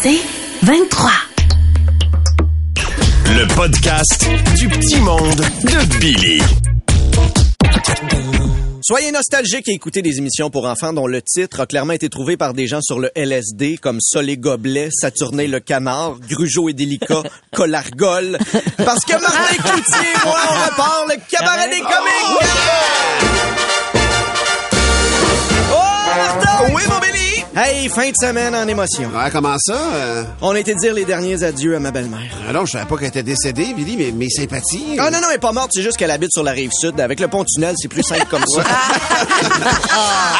C'est 23. Le podcast du petit monde de Billy. Soyez nostalgiques et écoutez des émissions pour enfants dont le titre a clairement été trouvé par des gens sur le LSD comme Sol et Gobelet, Saturnin le Canard, Grugeot et Délicat, Colargol. Parce que Martin Cloutier et moi, on repart le cabaret des comiques! Oh, Martin! Hey, fin de semaine en émotion. Ouais, comment ça? Euh, On a été dire les derniers adieux à ma belle-mère. alors, je savais pas qu'elle était décédée, Billy, mais mes sympathies. Ah non, non, elle est pas morte, c'est juste qu'elle habite sur la rive sud. Avec le pont-tunnel, c'est plus simple comme ça.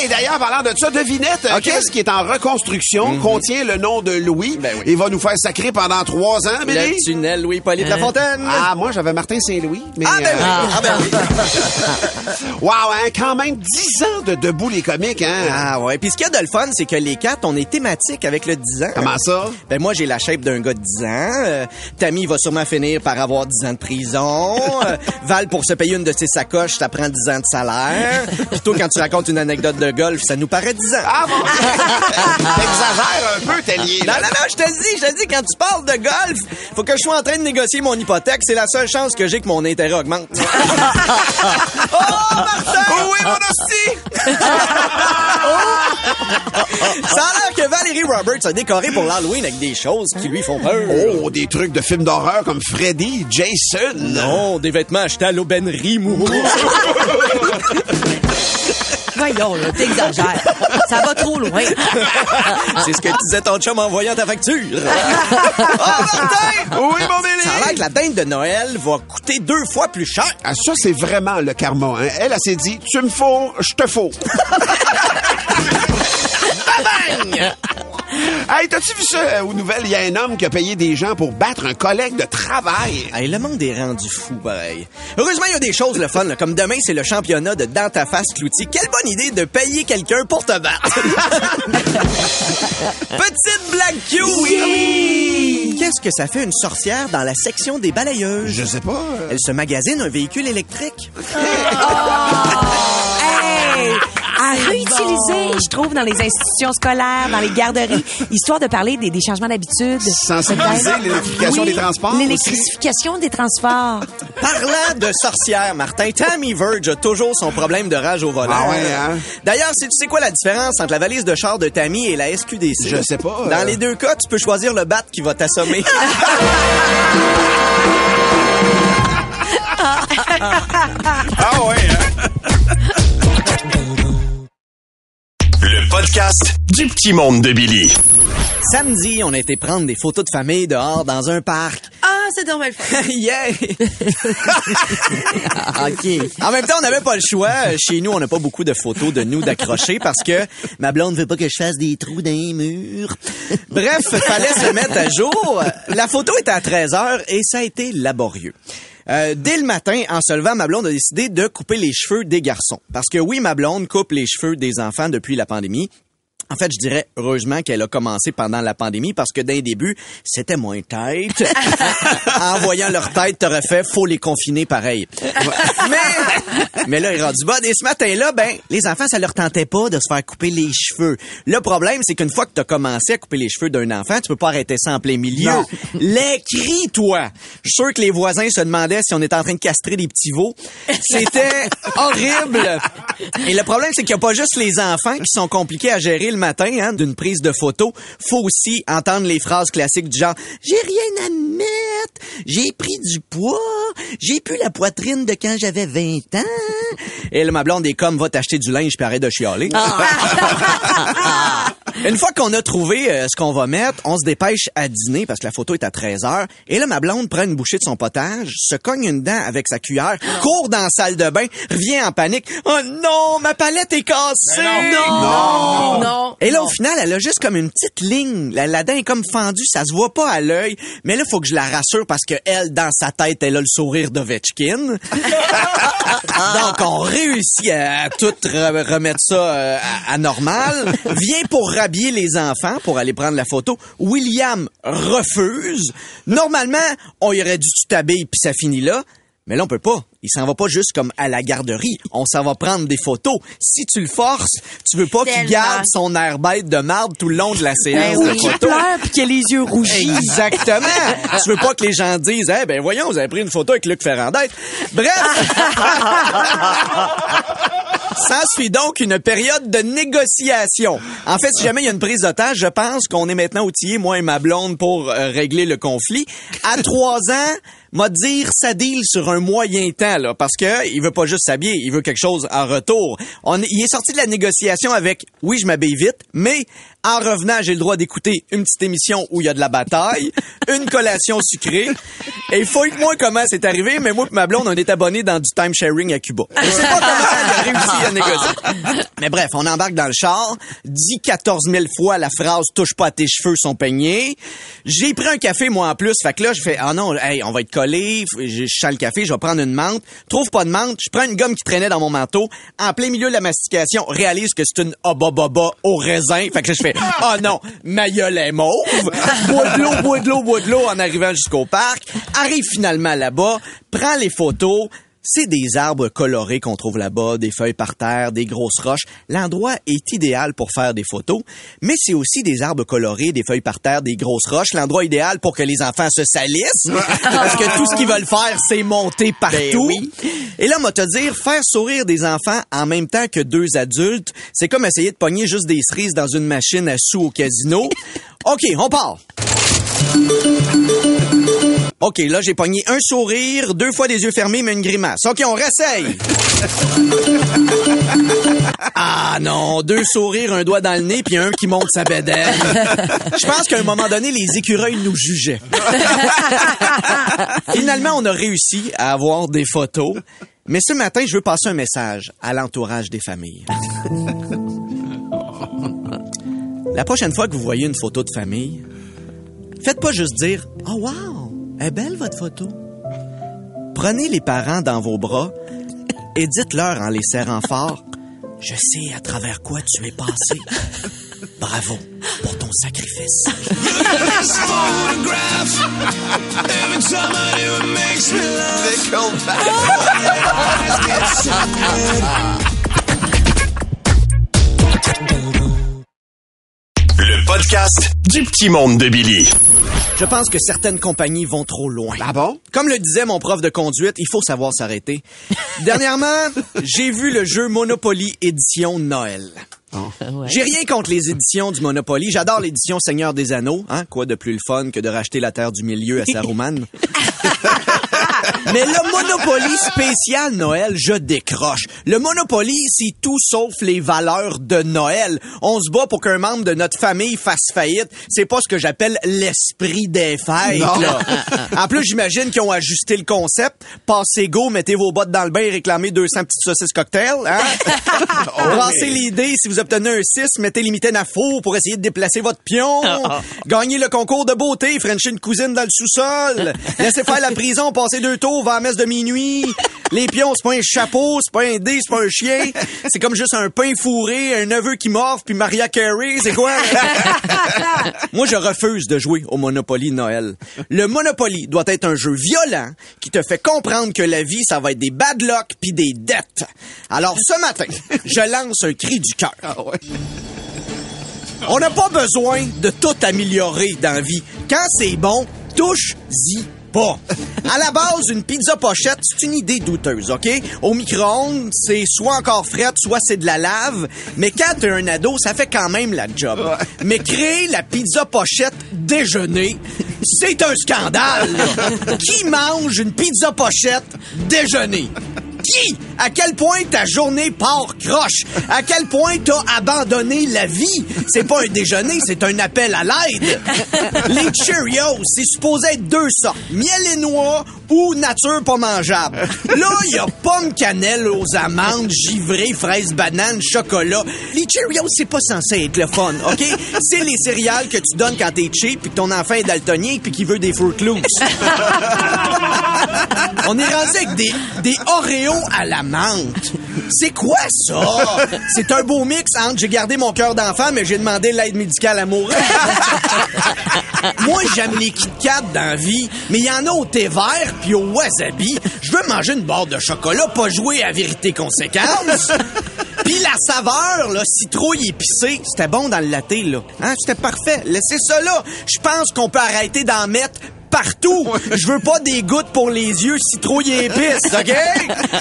Hey, d'ailleurs, parlant de ça, devinette, euh, Ok. qu'est-ce qui est en reconstruction, contient le nom de Louis Ben oui. et va nous faire sacrer pendant trois ans, Billy? le tunnel Louis-Polyte Lafontaine. Ah, moi, j'avais Martin Saint-Louis. Mais, Ah, ben oui. euh, Ah, ben oui. Wow, hein, quand même dix ans de debout les comiques, hein? Ah ouais. Puis ce qu'il y a de le fun, c'est que les quatre, on est thématiques avec le 10 ans. Comment ça? Ben moi, j'ai la shape d'un gars de 10 ans. Euh, Tammy va sûrement finir par avoir 10 ans de prison. Euh, Val, pour se payer une de ses sacoches, ça prend 10 ans de salaire. Toi, quand tu racontes une anecdote de golf, ça nous paraît 10 ans. Ah, bon. T'exagères un peu, Tellier. Non, non, non, je te dis, je te dis, quand tu parles de golf, faut que je sois en train de négocier mon hypothèque. C'est la seule chance que j'ai que mon intérêt augmente. oh, Martin! Oui, mon hostie! Ça a l'air que Valérie Roberts a décoré pour l'Halloween avec des choses qui lui font peur. Oh, des trucs de films d'horreur comme Freddy, Jason. Non, des vêtements achetés à l'aubainerie, mou. Voyons, là, t'exagères. Ça va trop loin. C'est ce que disait ton chum en voyant ta facture. oh, Martin! Oui, mon Billy! Ça a l'air que la dinde de Noël va coûter deux fois plus cher. Ah, ça, c'est vraiment le karma. Hein? Elle, elle s'est dit, tu me fous, je te fous. Hey, t'as-tu vu ça euh, aux nouvelles? Il y a un homme qui a payé des gens pour battre un collègue de travail. Hey, le monde est rendu fou, pareil. Heureusement, il y a des choses le fun, là, comme demain, c'est le championnat de dans ta face clouty. Quelle bonne idée de payer quelqu'un pour te battre. Petite blague cute. Oui. Qu'est-ce que ça fait une sorcière dans la section des balayeuses? Je sais pas. euh, Elle se magasine un véhicule électrique. Hey! À réutiliser, je trouve, dans les institutions scolaires, dans les garderies, histoire de parler des, des changements d'habitude. Sensibiliser l'électrification des transports L'électrification des transports. Parlant de sorcière, Martin, Tammy Verge a toujours son problème de rage au volant. Ah ouais, hein? D'ailleurs, sais-tu sais quoi la différence entre la valise de char de Tammy et la SQDC? Je sais pas, Dans euh. les deux cas, tu peux choisir le bat qui va t'assommer. Ah ouais, hein? podcast du petit monde de Billy. Samedi, on a été prendre des photos de famille dehors dans un parc. Ah, c'est normal. yeah! OK. En même temps, on n'avait pas le choix. Chez nous, on n'a pas beaucoup de photos de nous d'accrocher parce que ma blonde veut pas que je fasse des trous dans les murs. Bref, fallait se mettre à jour. La photo était à 13 heures et ça a été laborieux. Euh, dès le matin, en se levant, ma blonde a décidé de couper les cheveux des garçons. Parce que oui, ma blonde coupe les cheveux des enfants depuis la pandémie. En fait, je dirais heureusement qu'elle a commencé pendant la pandémie parce que d'un début, c'était moins tête. en voyant leur tête, t'aurais fait faut les confiner pareil. mais mais là, il est rendu bas. Et ce matin-là, ben les enfants, ça leur tentait pas de se faire couper les cheveux. Le problème, c'est qu'une fois que t'as commencé à couper les cheveux d'un enfant, tu peux pas arrêter ça en plein milieu. Non. Les cris, toi. Je suis sûr que les voisins se demandaient si on était en train de castrer des petits veaux. C'était horrible. Et le problème, c'est qu'il n'y a pas juste les enfants qui sont compliqués à gérer le matin hein, d'une prise de photo. Faut aussi entendre les phrases classiques du genre « J'ai rien à mettre, j'ai pris du poids, j'ai plus la poitrine de quand j'avais 20 ans. » Et là, ma blonde est comme « Va t'acheter du linge arrête de chialer. Une fois qu'on a trouvé euh, ce qu'on va mettre, on se dépêche à dîner parce que la photo est à 13 heures. Et là, ma blonde prend une bouchée de son potage, se cogne une dent avec sa cuillère, court dans la salle de bain, revient en panique. Oh non, ma palette est cassée! Non! Non! Et là, au final, elle a juste comme une petite ligne. La, la dent est comme fendue, ça se voit pas à l'œil. Mais là, faut que je la rassure parce que elle, dans sa tête, elle a le sourire d'Ovechkin. Donc, on réussit à, à tout re- remettre ça euh, à, à normal. Vient pour rhabiller les enfants pour aller prendre la photo. William refuse. Normalement, on y aurait dû tu t'habilles puis ça finit là. Mais là, on peut pas. Il s'en va pas juste comme à la garderie. On s'en va prendre des photos. Si tu le forces, tu veux pas qu'il garde son air bête de marde tout le long de la séance Ben de oui, il photos. pleure puis qu'il a les yeux rougis. Exactement. tu veux pas que les gens disent, eh ben voyons, vous avez pris une photo avec Luc Ferrandette. Bref. S'ensuit donc une période de négociation. En fait, si jamais il y a une prise d'otage, je pense qu'on est maintenant outillés, moi et ma blonde, pour euh, régler le conflit. À trois ans, m'a dire sa deal sur un moyen temps, là, parce que il veut pas juste s'habiller, il veut quelque chose en retour. On, il est sorti de la négociation avec, oui, je m'habille vite, mais en revenant, j'ai le droit d'écouter une petite émission où il y a de la bataille, une collation sucrée. Et fouille-moi comment c'est arrivé, mais moi et ma blonde, on est abonnés dans du time sharing à Cuba. Je sais pas comment elle a réussi à négocier. Mais bref, on embarque dans le char, dit 14 000 fois la phrase « touche pas à tes cheveux, sont peignés ». J'ai pris un café, moi, en plus. Fait que là, je fais « Ah non, hey, on va être collés. Je sens le café, je vais prendre une menthe. Trouve pas de menthe. Je prends une gomme qui traînait dans mon manteau. En plein milieu de la mastication, réalise que c'est une Oba-Boba au raisin. Fait que là, je fais « Ah non, ma est mauve. Bois de l'eau, bois de l'eau, bois de l'eau en arrivant jusqu'au parc. Arrive finalement là-bas, prends les photos. C'est des arbres colorés qu'on trouve là-bas, des feuilles par terre, des grosses roches. L'endroit est idéal pour faire des photos, mais c'est aussi des arbres colorés, des feuilles par terre, des grosses roches. L'endroit idéal pour que les enfants se salissent, parce que tout ce qu'ils veulent faire, c'est monter partout. Et là, moi te dire, faire sourire des enfants en même temps que deux adultes, c'est comme essayer de pogner juste des cerises dans une machine à sous au casino. OK, on part. OK, là, j'ai pogné un sourire, deux fois des yeux fermés, mais une grimace. OK, on réessaye. Ah non, deux sourires, un doigt dans le nez, puis un qui monte sa bédaine. Je pense qu'à un moment donné, les écureuils nous jugeaient. Finalement, on a réussi à avoir des photos. Mais ce matin, je veux passer un message à l'entourage des familles. La prochaine fois que vous voyez une photo de famille, faites pas juste dire « Oh wow, est belle votre photo ». Prenez les parents dans vos bras et dites-leur en les serrant fort « Je sais à travers quoi tu es passé. Bravo pour ton sacrifice. Le podcast du petit monde de Billy. » Je pense que certaines compagnies vont trop loin. Ah bon? Comme le disait mon prof de conduite, il faut savoir s'arrêter. Dernièrement, j'ai vu le jeu Monopoly édition Noël. J'ai rien contre les éditions du Monopoly. J'adore l'édition Seigneur des Anneaux. Hein? Quoi de plus le fun que de racheter la Terre du Milieu à Saruman? Mais le Monopoly spécial Noël, je décroche. Le Monopoly, c'est tout sauf les valeurs de Noël. On se bat pour qu'un membre de notre famille fasse faillite. C'est pas ce que j'appelle l'esprit des fêtes, Non. là. En plus, j'imagine qu'ils ont ajusté le concept. Passez go, mettez vos bottes dans le bain et réclamez 200 petites saucisses cocktail, hein? Brassez les dés. Si vous obtenez un 6, mettez les mitaines à faux pour essayer de déplacer votre pion. Gagnez le concours de beauté, Frenchez une cousine dans le sous-sol. Laissez faire la prison, passez deux va à la messe de minuit. Les pions, c'est pas un chapeau, c'est pas un dé, c'est pas un chien. C'est comme juste un pain fourré, un neveu qui morve, puis Maria Carey, c'est quoi? Moi, je refuse de jouer au Monopoly Noël. Le Monopoly doit être un jeu violent qui te fait comprendre que la vie, ça va être des bad luck puis des dettes. Alors, ce matin, je lance un cri du cœur. On n'a pas besoin de tout améliorer dans la vie. Quand c'est bon, touche-y pas. À la base, une pizza pochette, c'est une idée douteuse, OK? Au micro-ondes, c'est soit encore frette, soit c'est de la lave. Mais quand t'es un ado, ça fait quand même la job. Mais créer la pizza pochette déjeuner, c'est un scandale. là. Qui mange une pizza pochette déjeuner? Qui? À quel point ta journée part croche? À quel point t'as abandonné la vie? C'est pas un déjeuner, c'est un appel à l'aide. Les Cheerios, c'est supposé être deux sortes. Miel et noix ou nature pas mangeable. Là, il y a pomme cannelle aux amandes, givré, fraises, bananes, chocolat. Les Cheerios, c'est pas censé être le fun, OK? C'est les céréales que tu donnes quand t'es cheap puis que ton enfant est daltonien puis qu'il veut des Fruit Loops. On est rendu avec des, des Oreos à la menthe. C'est quoi ça? C'est un beau mix entre j'ai gardé mon cœur d'enfant, mais j'ai demandé l'aide médicale à mourir. Moi, j'aime les Kit Kat dans la vie, mais il y en a au thé vert puis au wasabi. Je veux manger une barre de chocolat, pas jouer à vérité conséquence. Puis la saveur, là, citrouille épicée, c'était bon dans le latte, là. Hein, c'était parfait. Laissez ça là. Je pense qu'on peut arrêter d'en mettre partout. Je veux pas des gouttes pour les yeux, et épices, OK?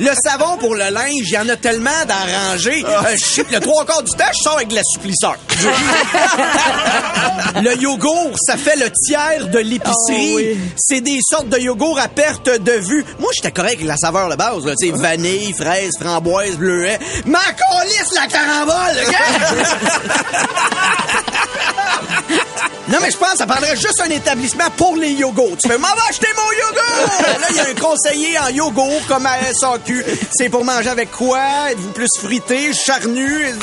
Le savon pour le linge, il y en a tellement d'arrangés. Euh, je sais que le trois quarts du temps, je sors avec de l'assouplisseur. le yogourt, ça fait le tiers de l'épicerie. C'est des sortes de yogourt à perte de vue. Moi, j'étais correct avec la saveur de base, là. Tu sais, vanille, fraise, framboise, bleuet. Ma colisse, la carambole, OK? Non, mais je pense ça prendrait juste un établissement pour les yogos. Tu fais, m'en acheter mon yogourt! Là, il y a un conseiller en yogourt comme à SAQ. C'est pour manger avec quoi? Êtes-vous plus frité, charnu?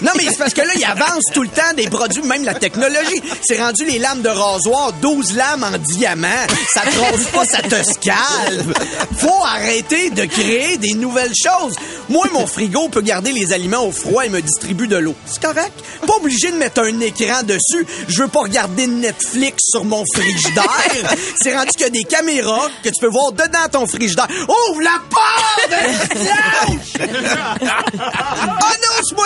Non, mais c'est parce que là, il avance tout le temps des produits, même la technologie. C'est rendu les lames de rasoir, 12 lames en diamant. Ça te pas, ça te scalpe. Faut arrêter de créer des nouvelles choses. Moi, mon frigo peut garder les aliments au froid et me distribue de l'eau. C'est correct. Pas obligé de mettre un écran dessus. Je veux pas regarder Netflix sur mon frigidaire. C'est rendu qu'il y a des caméras que tu peux voir dedans ton frigidaire. Ouvre la porte!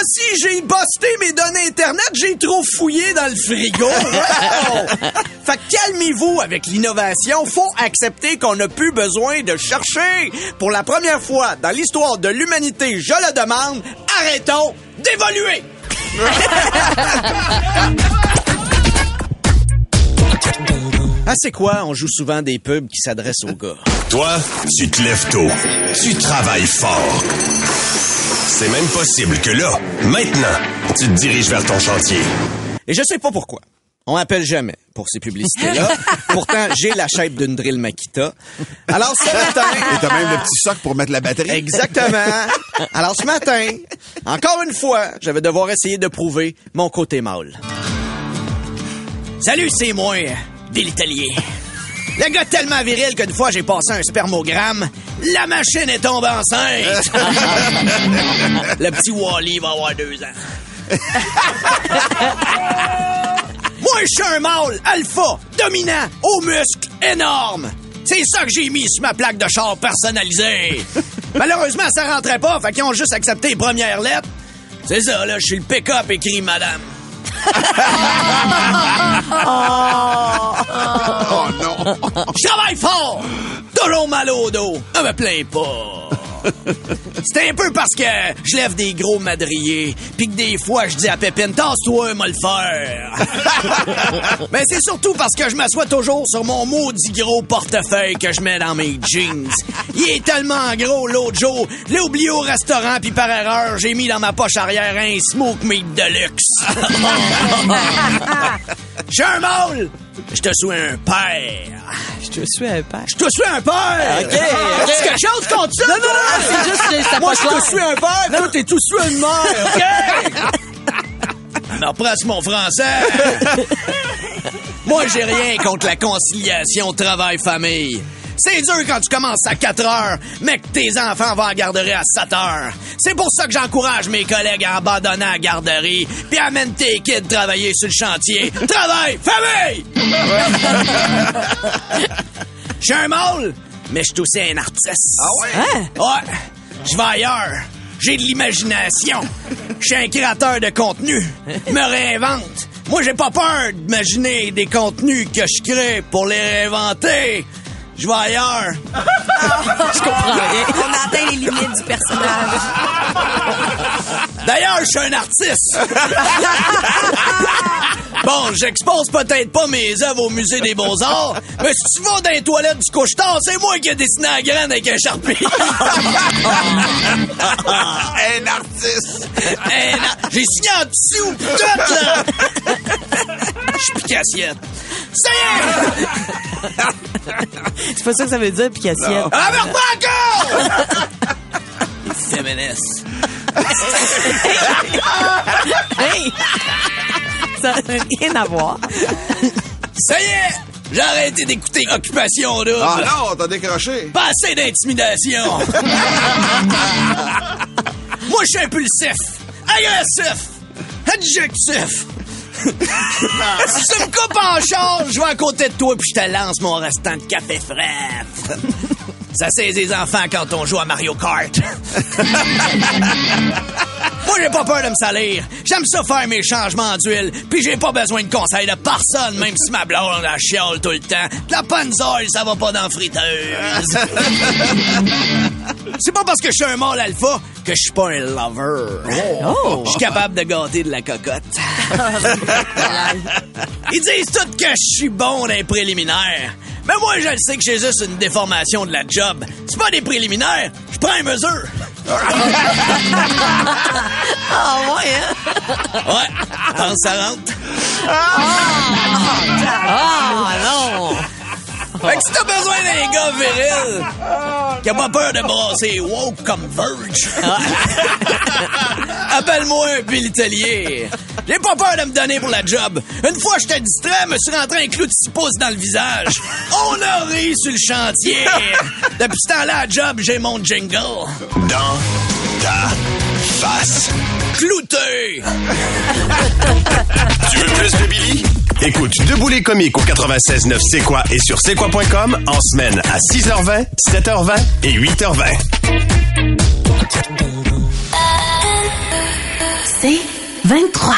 mois-ci, j'ai busté mes données Internet. J'ai trop fouillé dans le frigo. Wow! Fait que calmez-vous avec l'innovation. Faut accepter qu'on n'a plus besoin de chercher. Pour la première fois dans l'histoire de l'humanité, je le demande, arrêtons d'évoluer. Ah, c'est quoi? On joue souvent des pubs qui s'adressent aux gars. Toi, tu te lèves tôt. Tu travailles fort. C'est même possible que là, maintenant, tu te diriges vers ton chantier. Et je sais pas pourquoi. On m'appelle jamais pour ces publicités-là. Pourtant, j'ai la shape d'une drill Makita. Alors ce matin... Et t'as même le petit soc pour mettre la batterie. Exactement. Alors ce matin, encore une fois, je vais devoir essayer de prouver mon côté mâle. Salut, c'est moi, Bill Tellier. Le gars tellement viril qu'une fois j'ai passé un spermogramme, la machine est tombée enceinte. Le petit Wally va avoir deux ans. Moi, je suis un mâle, alpha, dominant, aux muscles énormes. C'est ça que j'ai mis sur ma plaque de char personnalisée. Malheureusement, ça rentrait pas, fait qu'ils ont juste accepté les premières lettres. C'est ça, là, je suis le pick-up écrit madame. Oh non! Je travaille fort! Toujours mal au dos. Je me plains pas. C'est un peu parce que je lève des gros madriers, puis que des fois je dis à Pépine, tasse-toi, moi le faire. Mais c'est surtout parce que je m'assois toujours sur mon maudit gros portefeuille que je mets dans mes jeans. Il est tellement gros l'autre jour, je l'ai oublié au restaurant, puis par erreur, j'ai mis dans ma poche arrière un smoke meat de luxe. Suis un mâle! Je te suis un père. Je te suis un père. Je te suis un père! OK, OK. C'est quelque chose contre ça? Non, non, Ah, c'est juste que ça Moi, je te suis un père, toi, t'es tout suis une mère, OK? Me represse mon français. Moi, j'ai rien contre la conciliation travail-famille. C'est dur quand tu commences à 4 heures, mais que tes enfants vont à la garderie à 7 heures. C'est pour ça que j'encourage mes collègues à abandonner la garderie, puis amène tes kids travailler sur le chantier. Travail, famille! Je suis un mâle, mais je suis aussi un artiste. Ah ouais? Ouais, je vais ailleurs. J'ai de l'imagination. Je suis un créateur de contenu. Me réinvente. Moi, j'ai pas peur d'imaginer des contenus que je crée pour les réinventer. Je vais ailleurs. Je comprends rien. On a atteint les limites du personnage. D'ailleurs, je suis un artiste. bon, j'expose peut-être pas mes œuvres au musée des beaux-arts, mais si tu vas dans les toilettes du couche-tard, c'est moi qui ai dessiné la graine avec un charpie. Un artiste! Non, J'ai signé en dessous, tout, là! Je suis picassiette. Ça y est! C'est pas ça que ça veut dire, puis qu'assiette. Ah, mais pas encore! Féministe. Hey! Ça n'a rien à voir. Ça y est! J'ai arrêté d'écouter Occupation Double. Ah non, t'as décroché. Pas assez d'intimidation. Moi, je suis impulsif, agressif, adjectif. Si tu me coupes en charge, je vais à côté de toi puis je te lance mon restant de café frais. Ça, c'est des enfants quand on joue à Mario Kart. Moi, j'ai pas peur de me salir. J'aime ça faire mes changements d'huile, puis j'ai pas besoin de conseils de personne, même si ma blonde la chiale tout le temps. La panzole, ça va pas dans friteuse. C'est pas parce que je suis un mâle alpha que je suis pas un lover. Je suis capable de gâter de la cocotte. Ils disent tous que je suis bon dans les préliminaires. Mais moi, je le sais que j'ai juste une déformation de la job. C'est pas des préliminaires, je prends une mesure. Ah ouais, hein? Ouais, pense ça rentre. Ah non! Fait que si t'as besoin d'un gars viril, qui a pas peur de brasser woke comme Verge, appelle-moi Billy Tellier. J'ai pas peur de me donner pour la job. Une fois, j'étais distrait, me suis rentré un clou de six pouces dans le visage. On a ri sur le chantier. Depuis ce temps-là, à job, j'ai mon jingle. Dans ta face. Clouté! Tu veux plus de Billy? Écoute Debout les comiques au 96.9 C'est quoi et sur c'est quoi.com en semaine à 6h20, 7h20 et 8h20. C'est 23.